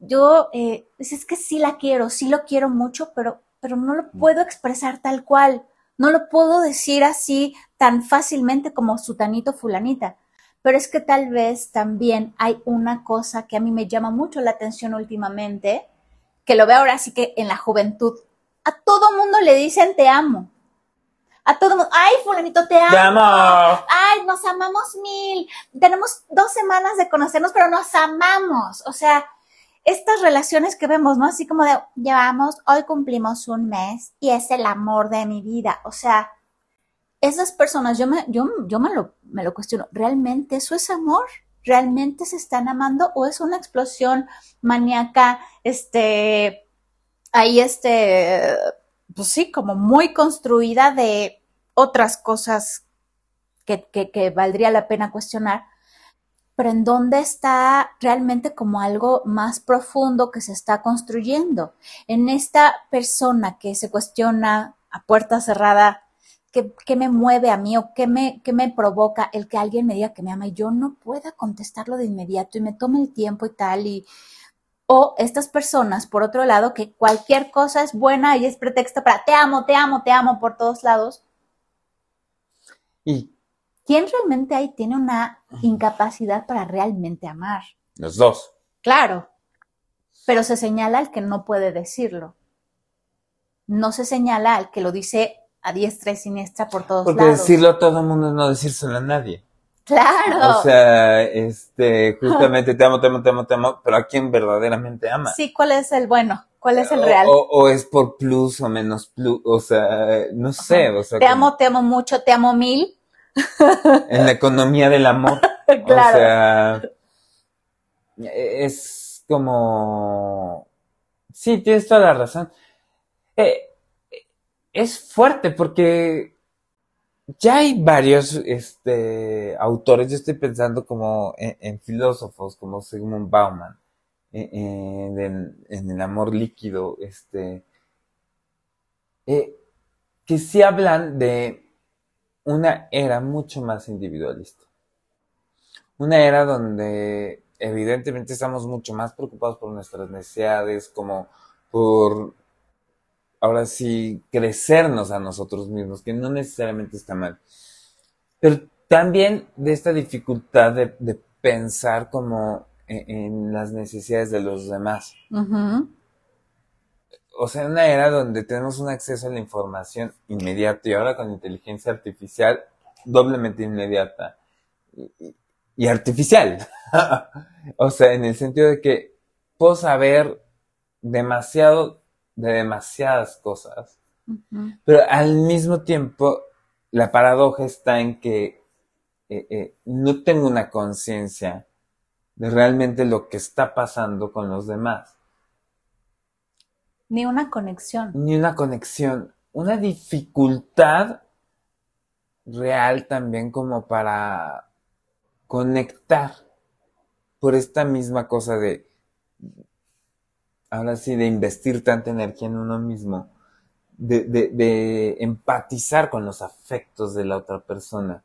Speaker 3: yo, eh, pues es que sí la quiero, sí lo quiero mucho, pero, pero no lo puedo expresar tal cual. No lo puedo decir así tan fácilmente como sutanito fulanita. Pero es que tal vez también hay una cosa que a mí me llama mucho la atención últimamente, que lo veo ahora sí que en la juventud. A todo mundo le dicen te amo. A todo mundo, ay, fulanito, te amo.
Speaker 2: Te amo.
Speaker 3: Ay, nos amamos mil. Tenemos dos semanas de conocernos, pero nos amamos. O sea, estas relaciones que vemos, ¿no? Así como de, llevamos, hoy cumplimos un mes y es el amor de mi vida. O sea, esas personas, yo me, yo, yo me, lo, me lo cuestiono, ¿realmente eso es amor? ¿Realmente se están amando o es una explosión maníaca, este, ahí este, pues sí, como muy construida de otras cosas que, que valdría la pena cuestionar, pero en dónde está realmente como algo más profundo que se está construyendo. En esta persona que se cuestiona a puerta cerrada, ¿qué, me mueve a mí o qué me, qué me provoca el que alguien me diga que me ama y yo no pueda contestarlo de inmediato y me tome el tiempo y tal y o estas personas, por otro lado, que cualquier cosa es buena y es pretexto para te amo, te amo, te amo por todos lados.
Speaker 2: Y
Speaker 3: ¿quién realmente ahí tiene una incapacidad para realmente amar?
Speaker 2: Los dos.
Speaker 3: Claro, pero se señala al que no puede decirlo. No se señala al que lo dice a diestra y siniestra por todos
Speaker 2: Porque
Speaker 3: lados.
Speaker 2: decirlo a todo el mundo es no decírselo a nadie.
Speaker 3: Claro.
Speaker 2: O sea, este, justamente te amo, te amo, te amo, te amo, pero a quién verdaderamente ama.
Speaker 3: Sí, ¿cuál es el bueno? ¿Cuál es el real?
Speaker 2: O, o, es por plus o menos plus, o sea, no sé, o sea.
Speaker 3: Te amo, te amo mucho, te amo mil.
Speaker 2: En la economía del amor.
Speaker 3: claro.
Speaker 2: O sea, es como, sí, tienes toda la razón. Eh, es fuerte porque ya hay varios este, autores, yo estoy pensando como en, filósofos como Sigmund Bauman, en, el amor líquido, este, eh, que sí hablan de una era mucho más individualista. Una era donde evidentemente estamos mucho más preocupados por nuestras necesidades, como por ahora sí, crecernos a nosotros mismos, que no necesariamente está mal. Pero también de esta dificultad de, pensar como en, las necesidades de los demás. O sea, en una era donde tenemos un acceso a la información inmediato y ahora con inteligencia artificial doblemente inmediata y, y artificial. o sea, en el sentido de que puedo saber demasiado de demasiadas cosas. Pero al mismo tiempo, la paradoja está en que eh, eh, no tengo una conciencia de realmente lo que está pasando con los demás.
Speaker 3: Ni una conexión.
Speaker 2: Ni una conexión. Una dificultad real también como para conectar por esta misma cosa de ahora sí, de investir tanta energía en uno mismo, de, de, empatizar con los afectos de la otra persona.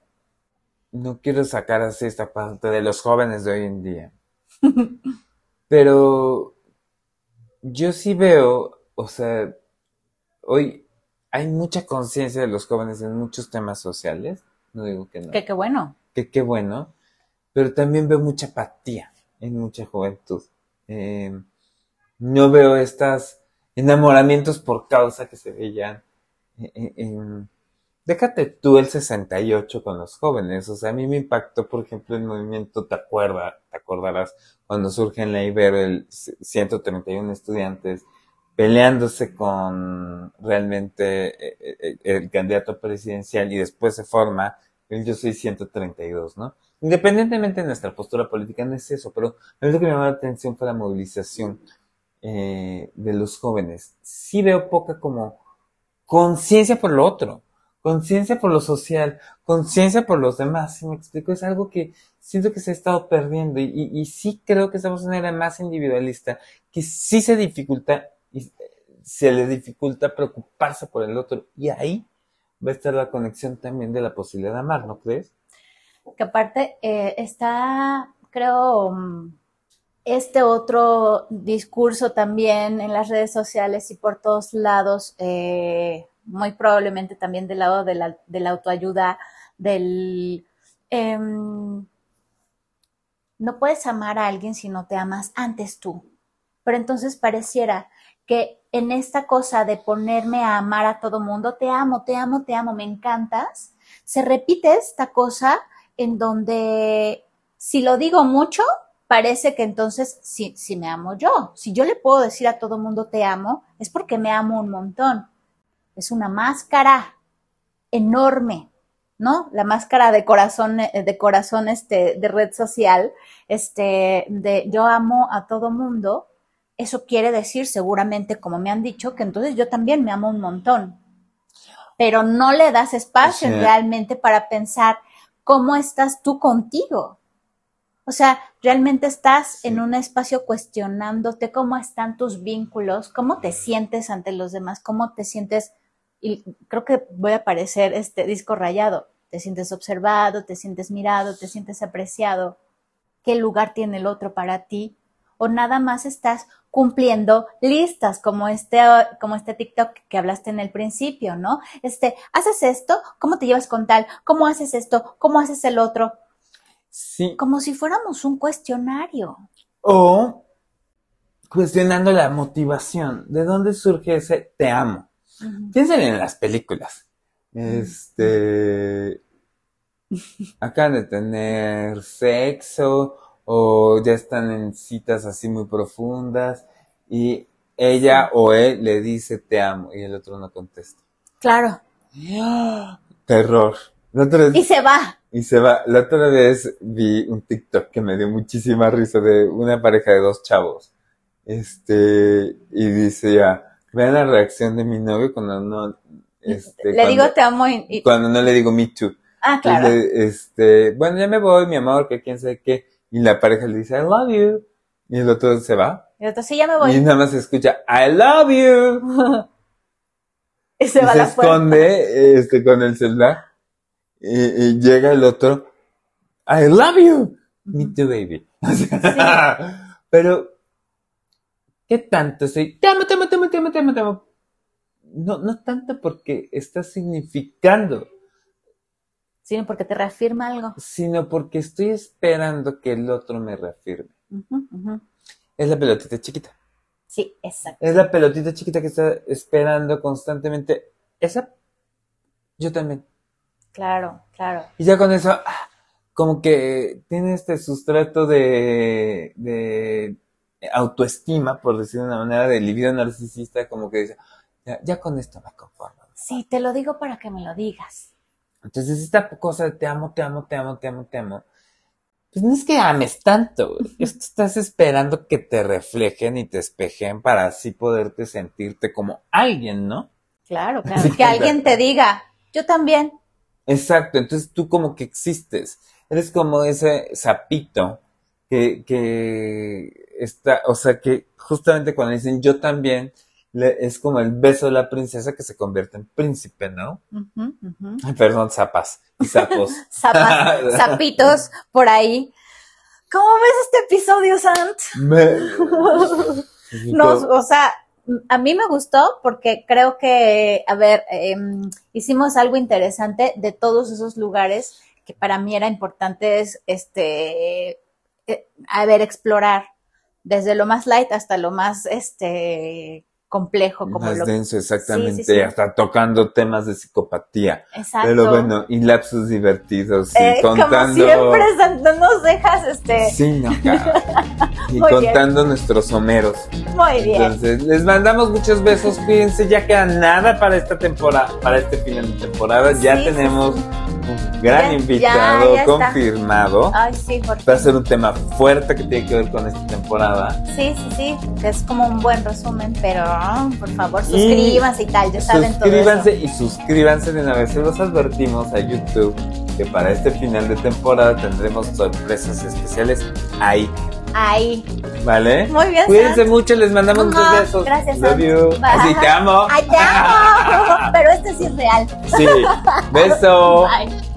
Speaker 2: No quiero sacar así esta parte de los jóvenes de hoy en día. Pero yo sí veo, o sea, hoy hay mucha conciencia de los jóvenes en muchos temas sociales. No digo que no.
Speaker 3: Que qué bueno.
Speaker 2: Que qué bueno. Pero también veo mucha apatía en mucha juventud. Eh, no veo estos enamoramientos por causa que se veían déjate tú el 68 con los jóvenes, o sea, a mí me impactó, por ejemplo, el movimiento, ¿te acuerdas? Te acordarás cuando surge en la Ibero el 131 estudiantes peleándose con realmente eh, eh, el candidato presidencial y después se forma el Yo Soy 132, ¿no? Independientemente de nuestra postura política, no es eso, pero a mí lo que me llamó la atención fue la movilización eh, de los jóvenes. Sí veo poca como conciencia por lo otro, conciencia por lo social, conciencia por los demás. Si me explico, es algo que siento que se ha estado perdiendo y, sí creo que estamos en una era más individualista, que sí se dificulta y se le dificulta preocuparse por el otro. Y ahí va a estar la conexión también de la posibilidad de amar, ¿no crees?
Speaker 3: Que aparte eh, está, creo, mm, este otro discurso también en las redes sociales y por todos lados, eh, muy probablemente también del lado de la, autoayuda, del... Em, no puedes amar a alguien si no te amas antes tú. Pero entonces pareciera que en esta cosa de ponerme a amar a todo mundo, te amo, te amo, te amo, me encantas, se repite esta cosa en donde si lo digo mucho, parece que entonces si, si me amo yo, si yo le puedo decir a todo mundo te amo, es porque me amo un montón. Es una máscara enorme, ¿no? La máscara de corazón, eh, de corazón, este, de red social, este, de yo amo a todo mundo, eso quiere decir seguramente, como me han dicho, que entonces yo también me amo un montón. Pero no le das espacio
Speaker 2: Sí.
Speaker 3: realmente para pensar cómo estás tú contigo. O sea, realmente estás
Speaker 2: Sí.
Speaker 3: en un espacio cuestionándote cómo están tus vínculos, cómo te sientes ante los demás, cómo te sientes, y creo que voy a parecer este disco rayado, te sientes observado, te sientes mirado, te sientes apreciado, qué lugar tiene el otro para ti, o nada más estás cumpliendo listas como este, como este TikTok que hablaste en el principio, ¿no? Este, haces esto, ¿cómo te llevas con tal? ¿Cómo haces esto? ¿Cómo haces el otro?
Speaker 2: Sí.
Speaker 3: Como si fuéramos un cuestionario.
Speaker 2: O cuestionando la motivación. ¿De dónde surge ese te amo? Piensen en las películas. Este. Acaban de tener sexo o ya están en citas así muy profundas y ella o él le dice te amo y el otro no contesta.
Speaker 3: Claro.
Speaker 2: Terror.
Speaker 3: Y se va.
Speaker 2: Y se va. La otra vez vi un TikTok que me dio muchísima risa de una pareja de dos chavos. Este, y dice ya, vean la reacción de mi novio cuando no, este,
Speaker 3: Le
Speaker 2: cuando,
Speaker 3: digo te amo y, y-
Speaker 2: cuando no le digo me too.
Speaker 3: ah, claro.
Speaker 2: Este, bueno, ya me voy, mi amor, que quién sabe qué. Y la pareja le dice, I love you. Y el otro se va.
Speaker 3: Y otro, sí, ya me
Speaker 2: Y
Speaker 3: voy.
Speaker 2: nada más se escucha, I love you.
Speaker 3: Y se
Speaker 2: y
Speaker 3: va a
Speaker 2: se
Speaker 3: la puerta.
Speaker 2: esconde este, con el celular. Y, y llega el otro. I love you. Me too, baby. O sea, Pero, ¿qué tanto? Sí, te amo, te amo, te amo, te amo, te amo, te amo. No, no tanto porque está significando,
Speaker 3: Sí, porque te reafirma algo.
Speaker 2: sino porque estoy esperando que el otro me reafirme. Es la pelotita chiquita.
Speaker 3: Sí, exacto.
Speaker 2: Es la pelotita chiquita que está esperando constantemente. Esa, yo también.
Speaker 3: Claro, claro.
Speaker 2: Y ya con eso, ah, como que tiene este sustrato de, de autoestima, por decir de una manera, de libido narcisista, como que dice, ya, ya con esto me conformo.
Speaker 3: Sí, te lo digo para que me lo digas.
Speaker 2: Entonces, esta cosa de te amo, te amo, te amo, te amo, te amo, pues no es que ames tanto, güey. Es que estás esperando que te reflejen y te espejen para así poderte sentirte como alguien, ¿no?
Speaker 3: Claro, claro.
Speaker 2: Sí,
Speaker 3: que alguien te diga, yo también.
Speaker 2: Exacto, entonces tú como que existes. Eres como ese sapito que, que está, o sea, que justamente cuando dicen yo también, le- es como el beso de la princesa que se convierte en príncipe, ¿no? Perdón, zapas y sapos.
Speaker 3: Zapas- zapitos por ahí. ¿Cómo ves este episodio, Sant?
Speaker 2: Me-
Speaker 3: Nos, o sea, a mí me gustó porque creo que, a ver, em, hicimos algo interesante de todos esos lugares que para mí era importante es, este, eh, a ver, explorar desde lo más light hasta lo más, este, complejo, como
Speaker 2: Más
Speaker 3: lo
Speaker 2: denso, exactamente,
Speaker 3: Sí, sí, sí.
Speaker 2: hasta tocando temas de psicopatía.
Speaker 3: Exacto.
Speaker 2: Pero bueno, y lapsos divertidos, y
Speaker 3: Eh, como
Speaker 2: contando...
Speaker 3: siempre, no nos dejas, este,
Speaker 2: Sí, no. Y
Speaker 3: bien.
Speaker 2: contando nuestros homeros.
Speaker 3: muy bien.
Speaker 2: Entonces, les mandamos muchos besos, cuídense, ya queda nada para esta temporada, para este final de temporada, ya tenemos gran
Speaker 3: Ya-
Speaker 2: invitado
Speaker 3: ya- ya está.
Speaker 2: confirmado.
Speaker 3: Ay, sí, por
Speaker 2: Va a ser un tema fuerte que tiene que ver con esta temporada.
Speaker 3: Sí, sí, sí, que es como un buen resumen, pero por favor
Speaker 2: Y
Speaker 3: suscríbanse y tal, ya saben todo.
Speaker 2: Suscríbanse y suscríbanse de una vez. Se los advertimos a YouTube que para este final de temporada tendremos sorpresas especiales ahí,
Speaker 3: Ahí.
Speaker 2: ¿vale?
Speaker 3: Muy bien,
Speaker 2: Cuídense
Speaker 3: Sam.
Speaker 2: mucho, les mandamos muchos besos.
Speaker 3: gracias,
Speaker 2: Love you. Así te amo.
Speaker 3: ¡Ay, te amo! Pero este sí es real.
Speaker 2: Sí. Beso.
Speaker 3: Bye.